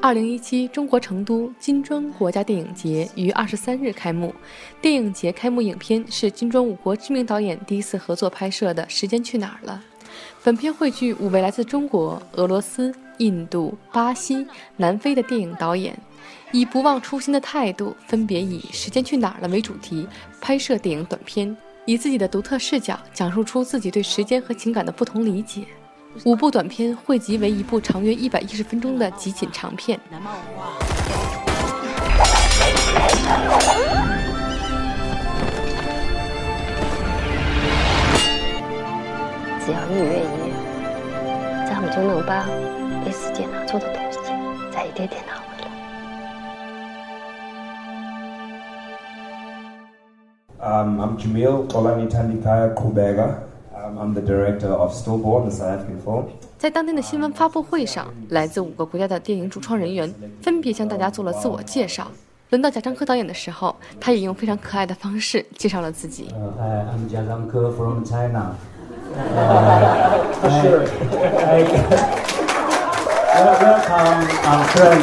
二零一七中国成都金砖国家电影节于二十三日开幕。电影节开幕影片是金砖五国知名导演第一次合作拍摄的《时间去哪儿了》。本片汇聚五位来自中国、俄罗斯、印度、巴西、南非的电影导演，以不忘初心的态度，分别以《时间去哪儿了》为主题拍摄电影短片，以自己的独特视角讲述出自己对时间和情感的不同理解。五部短片汇集为一部长约一百一十分钟的集锦长片。只要你愿意，咱们就能把被世界拿走的东西再一点点拿回来。Um, I'm Jamil Olanitandikaya Kubega. Um, I'm the director of Stillborn, the South African film. 在当天的新闻发布会上，来自五个国家的电影主创人员分别向大家做了自我介绍。轮到贾樟柯导演的时候，他也用非常可爱的方式介绍了自己。Uh, hi, I'm Jia Zhangke from China. Sure. Well, welcome our friend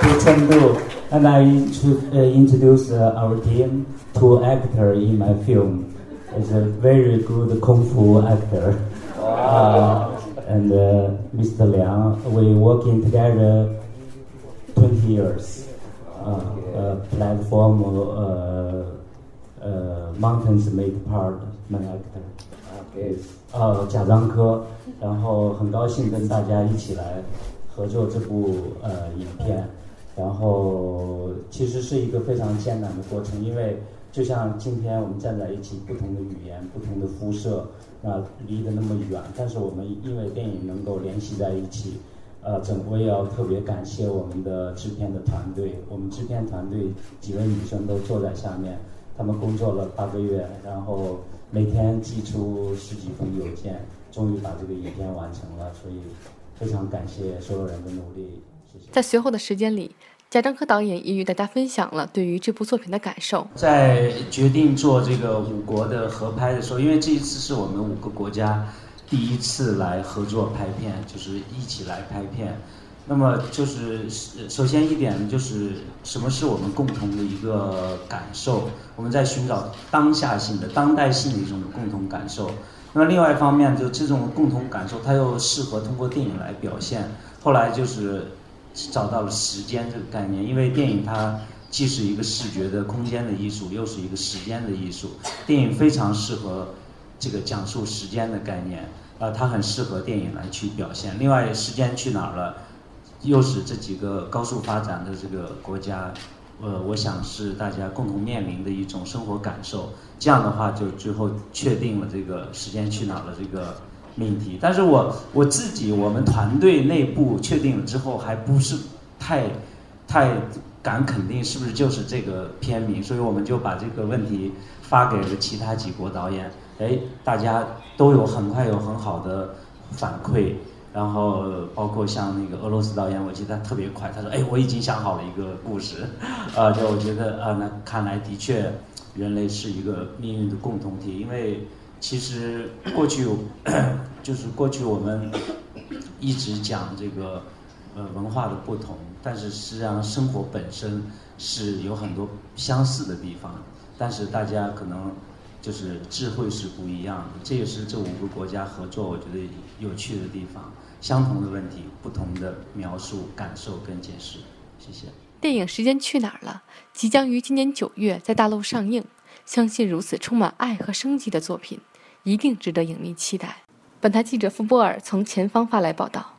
to Chengdu, and I intro- uh, introduce uh, our team, two actors in my film. Is a very good kung fu actor, uh, and uh, Mr. Liang. We working together 20 years. Uh, uh, platform, uh, uh, mountains made part, my actor. Okay. 呃，贾樟柯，然后很高兴跟大家一起来合作这部呃影片，然后其实是一个非常艰难的过程，因为 就像今天我们站在一起，不同的语言、不同的肤色，那离得那么远，但是我们因为电影能够联系在一起，呃，整我也要特别感谢我们的制片的团队，我们制片团队几位女生都坐在下面，她们工作了八个月，然后。每天寄出十几封邮件，终于把这个影片完成了，所以非常感谢所有人的努力。谢谢。在随后的时间里，贾樟柯导演也与大家分享了对于这部作品的感受。在决定做这个五国的合拍的时候，因为这一次是我们五个国家第一次来合作拍片，就是一起来拍片。那么就是首先一点就是什么是我们共同的一个感受？我们在寻找当下性的、当代性的一种共同感受。那么另外一方面，就这种共同感受，它又适合通过电影来表现。后来就是找到了时间这个概念，因为电影它既是一个视觉的空间的艺术，又是一个时间的艺术。电影非常适合这个讲述时间的概念，呃，它很适合电影来去表现。另外，时间去哪儿了？又是这几个高速发展的这个国家，呃，我想是大家共同面临的一种生活感受。这样的话，就最后确定了这个时间去哪儿了这个命题。但是我我自己，我们团队内部确定了之后，还不是太太敢肯定是不是就是这个片名，所以我们就把这个问题发给了其他几国导演，哎，大家都有很快有很好的反馈。然后包括像那个俄罗斯导演，我记得他特别快，他说：“哎，我已经想好了一个故事。”啊，就我觉得啊，那看来的确，人类是一个命运的共同体。因为其实过去有 就是过去我们一直讲这个呃文化的不同，但是实际上生活本身是有很多相似的地方，但是大家可能。就是智慧是不一样的，这也是这五个国家合作我觉得有趣的地方。相同的问题，不同的描述、感受跟解释。谢谢。电影《时间去哪儿了》即将于今年九月在大陆上映，相信如此充满爱和生机的作品，一定值得影迷期待。本台记者傅波尔从前方发来报道。